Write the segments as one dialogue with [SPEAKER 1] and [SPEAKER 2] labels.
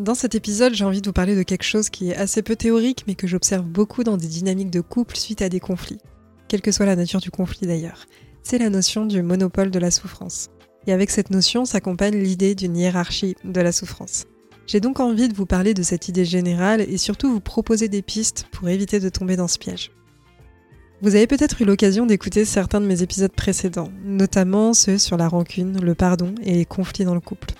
[SPEAKER 1] Dans cet épisode, j'ai envie de vous parler de quelque chose qui est assez peu théorique, mais que j'observe beaucoup dans des dynamiques de couple suite à des conflits. Quelle que soit la nature du conflit d'ailleurs. C'est la notion du monopole de la souffrance. Et avec cette notion s'accompagne l'idée d'une hiérarchie de la souffrance. J'ai donc envie de vous parler de cette idée générale et surtout vous proposer des pistes pour éviter de tomber dans ce piège. Vous avez peut-être eu l'occasion d'écouter certains de mes épisodes précédents, notamment ceux sur la rancune, le pardon et les conflits dans le couple.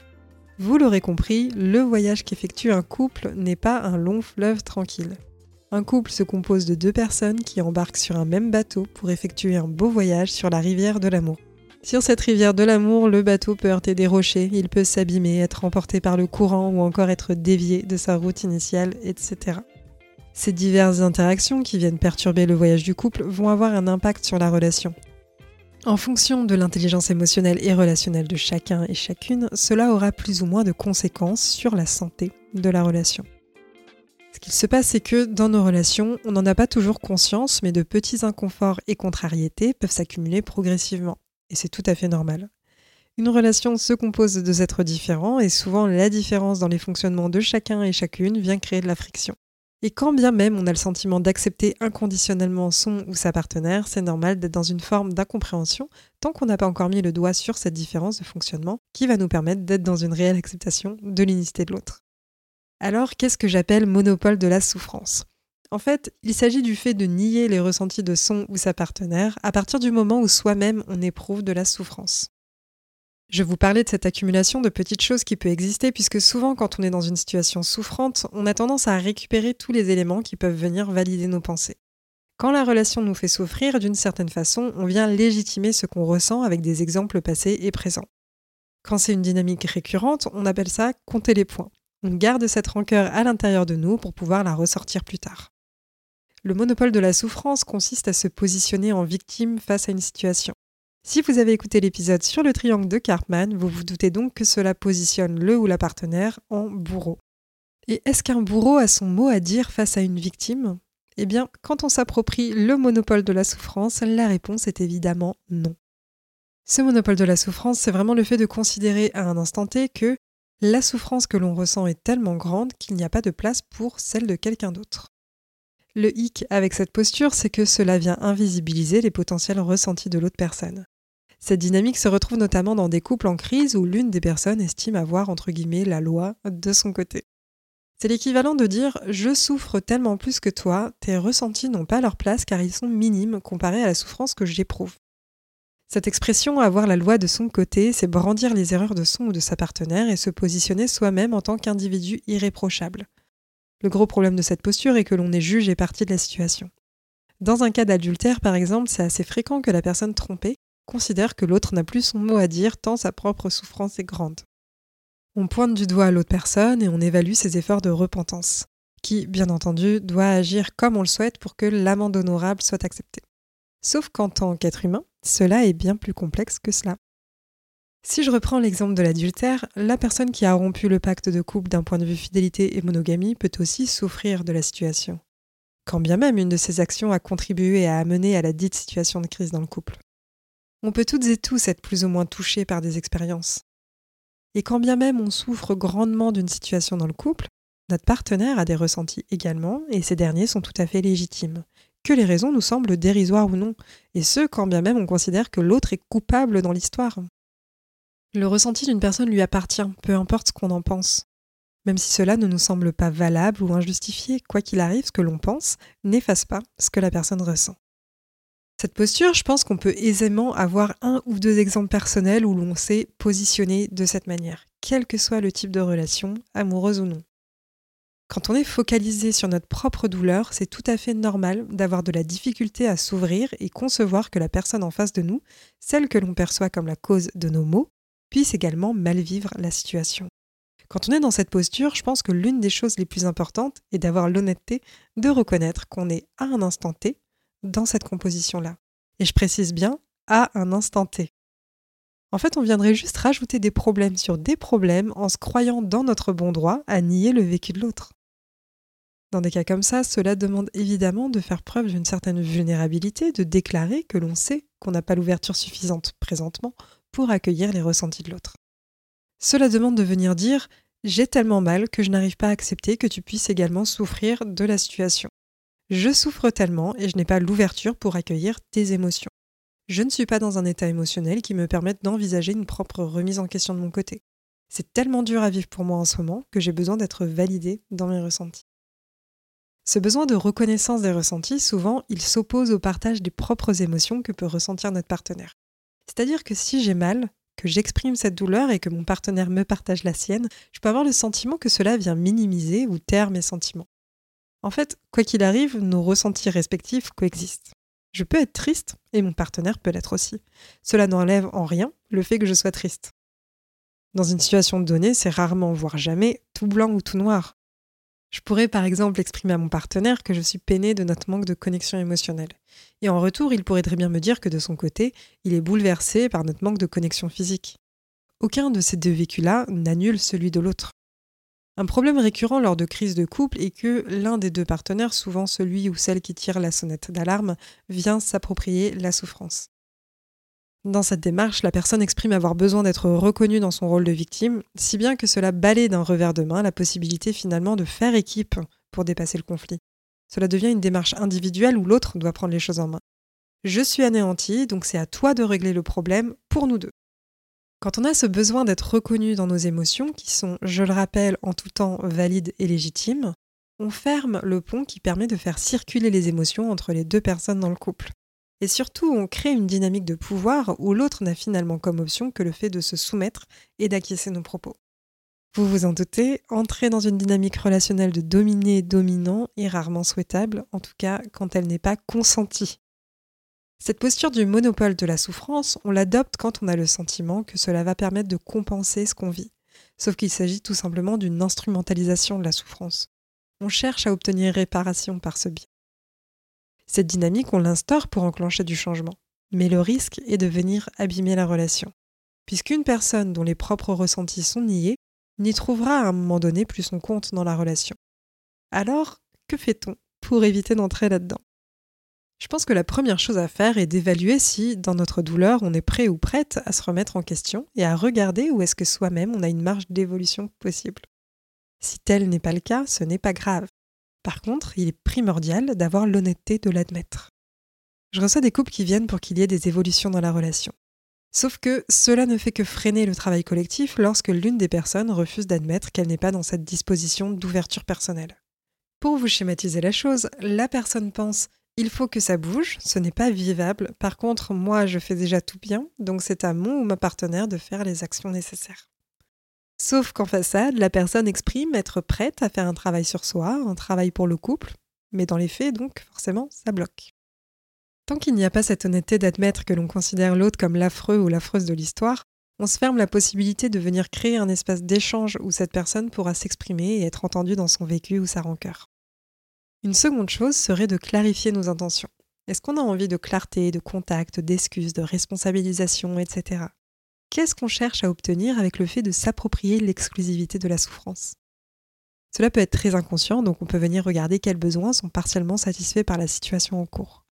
[SPEAKER 1] Vous l'aurez compris, le voyage qu'effectue un couple n'est pas un long fleuve tranquille. Un couple se compose de deux personnes qui embarquent sur un même bateau pour effectuer un beau voyage sur la rivière de l'amour. Sur cette rivière de l'amour, le bateau peut heurter des rochers, il peut s'abîmer, être emporté par le courant ou encore être dévié de sa route initiale, etc. Ces diverses interactions qui viennent perturber le voyage du couple vont avoir un impact sur la relation, en fonction de l'intelligence émotionnelle et relationnelle de chacun et chacune, cela aura plus ou moins de conséquences sur la santé de la relation. Ce qu'il se passe, c'est que dans nos relations, on n'en a pas toujours conscience, mais de petits inconforts et contrariétés peuvent s'accumuler progressivement. Et c'est tout à fait normal. Une relation se compose de deux êtres différents et souvent la différence dans les fonctionnements de chacun et chacune vient créer de la friction. Et quand bien même on a le sentiment d'accepter inconditionnellement son ou sa partenaire, c'est normal d'être dans une forme d'incompréhension tant qu'on n'a pas encore mis le doigt sur cette différence de fonctionnement qui va nous permettre d'être dans une réelle acceptation de l'unicité de l'autre. Alors, qu'est-ce que j'appelle monopole de la souffrance? En fait, il s'agit du fait de nier les ressentis de son ou sa partenaire à partir du moment où soi-même on éprouve de la souffrance. Je vous parlais de cette accumulation de petites choses qui peut exister puisque souvent quand on est dans une situation souffrante, on a tendance à récupérer tous les éléments qui peuvent venir valider nos pensées. Quand la relation nous fait souffrir d'une certaine façon, on vient légitimer ce qu'on ressent avec des exemples passés et présents. Quand c'est une dynamique récurrente, on appelle ça compter les points. On garde cette rancœur à l'intérieur de nous pour pouvoir la ressortir plus tard. Le monopole de la souffrance consiste à se positionner en victime face à une situation. Si vous avez écouté l'épisode sur le triangle de Cartman, vous vous doutez donc que cela positionne le ou la partenaire en bourreau. Et est-ce qu'un bourreau a son mot à dire face à une victime? Eh bien, quand on s'approprie le monopole de la souffrance, la réponse est évidemment non. Ce monopole de la souffrance, c'est vraiment le fait de considérer à un instant T que la souffrance que l'on ressent est tellement grande qu'il n'y a pas de place pour celle de quelqu'un d'autre. Le hic avec cette posture, c'est que cela vient invisibiliser les potentiels ressentis de l'autre personne. Cette dynamique se retrouve notamment dans des couples en crise où l'une des personnes estime avoir entre guillemets la loi de son côté. C'est l'équivalent de dire je souffre tellement plus que toi, tes ressentis n'ont pas leur place car ils sont minimes comparés à la souffrance que j'éprouve. Cette expression avoir la loi de son côté, c'est brandir les erreurs de son ou de sa partenaire et se positionner soi-même en tant qu'individu irréprochable. Le gros problème de cette posture est que l'on est juge et partie de la situation. Dans un cas d'adultère, par exemple, c'est assez fréquent que la personne trompée considère que l'autre n'a plus son mot à dire tant sa propre souffrance est grande. On pointe du doigt à l'autre personne et on évalue ses efforts de repentance, qui, bien entendu, doit agir comme on le souhaite pour que l'amende honorable soit acceptée. Sauf qu'en tant qu'être humain, cela est bien plus complexe que cela. Si je reprends l'exemple de l'adultère, la personne qui a rompu le pacte de couple d'un point de vue fidélité et monogamie peut aussi souffrir de la situation. Quand bien même une de ses actions a contribué à amener à la dite situation de crise dans le couple. On peut toutes et tous être plus ou moins touchés par des expériences. Et quand bien même on souffre grandement d'une situation dans le couple, notre partenaire a des ressentis également, et ces derniers sont tout à fait légitimes. Que les raisons nous semblent dérisoires ou non, et ce, quand bien même on considère que l'autre est coupable dans l'histoire. Le ressenti d'une personne lui appartient, peu importe ce qu'on en pense. Même si cela ne nous semble pas valable ou injustifié, quoi qu'il arrive, ce que l'on pense n'efface pas ce que la personne ressent. Cette posture, je pense qu'on peut aisément avoir un ou deux exemples personnels où l'on s'est positionné de cette manière, quel que soit le type de relation, amoureuse ou non. Quand on est focalisé sur notre propre douleur, c'est tout à fait normal d'avoir de la difficulté à s'ouvrir et concevoir que la personne en face de nous, celle que l'on perçoit comme la cause de nos maux, puisse également mal vivre la situation. Quand on est dans cette posture, je pense que l'une des choses les plus importantes est d'avoir l'honnêteté de reconnaître qu'on est à un instant T dans cette composition-là. Et je précise bien à un instant T. En fait, on viendrait juste rajouter des problèmes sur des problèmes en se croyant dans notre bon droit à nier le vécu de l'autre. Dans des cas comme ça, cela demande évidemment de faire preuve d'une certaine vulnérabilité, de déclarer que l'on sait qu'on n'a pas l'ouverture suffisante présentement pour accueillir les ressentis de l'autre. Cela demande de venir dire J'ai tellement mal que je n'arrive pas à accepter que tu puisses également souffrir de la situation. Je souffre tellement et je n'ai pas l'ouverture pour accueillir tes émotions. Je ne suis pas dans un état émotionnel qui me permette d'envisager une propre remise en question de mon côté. C'est tellement dur à vivre pour moi en ce moment que j'ai besoin d'être validé dans mes ressentis. Ce besoin de reconnaissance des ressentis, souvent, il s'oppose au partage des propres émotions que peut ressentir notre partenaire. C'est-à-dire que si j'ai mal, que j'exprime cette douleur et que mon partenaire me partage la sienne, je peux avoir le sentiment que cela vient minimiser ou taire mes sentiments. En fait, quoi qu'il arrive, nos ressentis respectifs coexistent. Je peux être triste et mon partenaire peut l'être aussi. Cela n'enlève en rien le fait que je sois triste. Dans une situation donnée, c'est rarement, voire jamais, tout blanc ou tout noir. Je pourrais par exemple exprimer à mon partenaire que je suis peiné de notre manque de connexion émotionnelle. Et en retour, il pourrait très bien me dire que de son côté, il est bouleversé par notre manque de connexion physique. Aucun de ces deux vécus-là n'annule celui de l'autre. Un problème récurrent lors de crises de couple est que l'un des deux partenaires, souvent celui ou celle qui tire la sonnette d'alarme, vient s'approprier la souffrance. Dans cette démarche, la personne exprime avoir besoin d'être reconnue dans son rôle de victime, si bien que cela balaye d'un revers de main la possibilité finalement de faire équipe pour dépasser le conflit. Cela devient une démarche individuelle où l'autre doit prendre les choses en main. Je suis anéanti, donc c'est à toi de régler le problème pour nous deux. Quand on a ce besoin d'être reconnu dans nos émotions, qui sont, je le rappelle, en tout temps valides et légitimes, on ferme le pont qui permet de faire circuler les émotions entre les deux personnes dans le couple. Et surtout, on crée une dynamique de pouvoir où l'autre n'a finalement comme option que le fait de se soumettre et d'acquiescer nos propos. Vous vous en doutez, entrer dans une dynamique relationnelle de dominé-dominant est rarement souhaitable, en tout cas quand elle n'est pas consentie. Cette posture du monopole de la souffrance, on l'adopte quand on a le sentiment que cela va permettre de compenser ce qu'on vit. Sauf qu'il s'agit tout simplement d'une instrumentalisation de la souffrance. On cherche à obtenir réparation par ce biais. Cette dynamique, on l'instaure pour enclencher du changement. Mais le risque est de venir abîmer la relation. Puisqu'une personne dont les propres ressentis sont niés n'y trouvera à un moment donné plus son compte dans la relation. Alors, que fait-on pour éviter d'entrer là-dedans? Je pense que la première chose à faire est d'évaluer si, dans notre douleur, on est prêt ou prête à se remettre en question et à regarder où est-ce que soi-même on a une marge d'évolution possible. Si tel n'est pas le cas, ce n'est pas grave. Par contre, il est primordial d'avoir l'honnêteté de l'admettre. Je reçois des couples qui viennent pour qu'il y ait des évolutions dans la relation. Sauf que cela ne fait que freiner le travail collectif lorsque l'une des personnes refuse d'admettre qu'elle n'est pas dans cette disposition d'ouverture personnelle. Pour vous schématiser la chose, la personne pense il faut que ça bouge, ce n'est pas vivable, par contre moi je fais déjà tout bien, donc c'est à mon ou ma partenaire de faire les actions nécessaires. Sauf qu'en façade, la personne exprime être prête à faire un travail sur soi, un travail pour le couple, mais dans les faits, donc, forcément, ça bloque. Tant qu'il n'y a pas cette honnêteté d'admettre que l'on considère l'autre comme l'affreux ou l'affreuse de l'histoire, on se ferme la possibilité de venir créer un espace d'échange où cette personne pourra s'exprimer et être entendue dans son vécu ou sa rancœur. Une seconde chose serait de clarifier nos intentions. Est-ce qu'on a envie de clarté, de contact, d'excuses, de responsabilisation, etc. Qu'est-ce qu'on cherche à obtenir avec le fait de s'approprier l'exclusivité de la souffrance? Cela peut être très inconscient, donc on peut venir regarder quels besoins sont partiellement satisfaits par la situation en cours.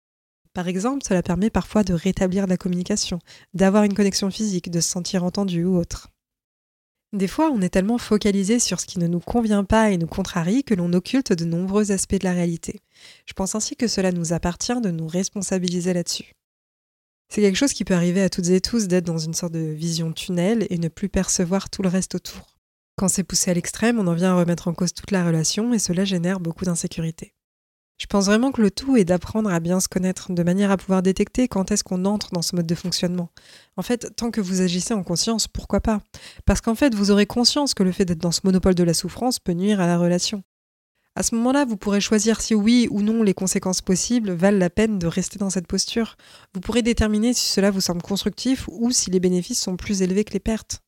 [SPEAKER 1] Par exemple, cela permet parfois de rétablir la communication, d'avoir une connexion physique, de se sentir entendu ou autre. Des fois, on est tellement focalisé sur ce qui ne nous convient pas et nous contrarie que l'on occulte de nombreux aspects de la réalité. Je pense ainsi que cela nous appartient de nous responsabiliser là-dessus. C'est quelque chose qui peut arriver à toutes et tous d'être dans une sorte de vision tunnel et ne plus percevoir tout le reste autour. Quand c'est poussé à l'extrême, on en vient à remettre en cause toute la relation et cela génère beaucoup d'insécurité. Je pense vraiment que le tout est d'apprendre à bien se connaître, de manière à pouvoir détecter quand est-ce qu'on entre dans ce mode de fonctionnement. En fait, tant que vous agissez en conscience, pourquoi pas? Parce qu'en fait, vous aurez conscience que le fait d'être dans ce monopole de la souffrance peut nuire à la relation. À ce moment-là, vous pourrez choisir si oui ou non les conséquences possibles valent la peine de rester dans cette posture. Vous pourrez déterminer si cela vous semble constructif ou si les bénéfices sont plus élevés que les pertes.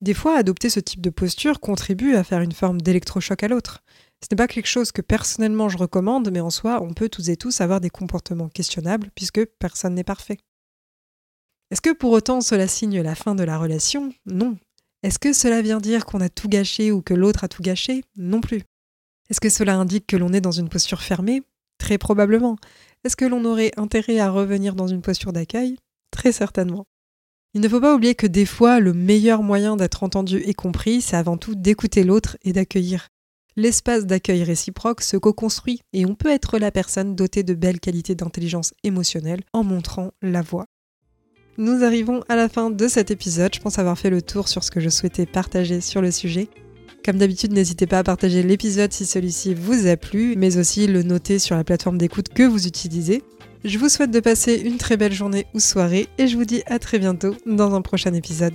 [SPEAKER 1] Des fois, adopter ce type de posture contribue à faire une forme d'électrochoc à l'autre. Ce n'est pas quelque chose que personnellement je recommande, mais en soi, on peut tous et tous avoir des comportements questionnables puisque personne n'est parfait. Est-ce que pour autant cela signe la fin de la relation? Non. Est-ce que cela vient dire qu'on a tout gâché ou que l'autre a tout gâché? Non plus. Est-ce que cela indique que l'on est dans une posture fermée? Très probablement. Est-ce que l'on aurait intérêt à revenir dans une posture d'accueil? Très certainement. Il ne faut pas oublier que des fois, le meilleur moyen d'être entendu et compris, c'est avant tout d'écouter l'autre et d'accueillir. L'espace d'accueil réciproque se co-construit et on peut être la personne dotée de belles qualités d'intelligence émotionnelle en montrant la voie. Nous arrivons à la fin de cet épisode. Je pense avoir fait le tour sur ce que je souhaitais partager sur le sujet. Comme d'habitude, n'hésitez pas à partager l'épisode si celui-ci vous a plu, mais aussi le noter sur la plateforme d'écoute que vous utilisez. Je vous souhaite de passer une très belle journée ou soirée et je vous dis à très bientôt dans un prochain épisode.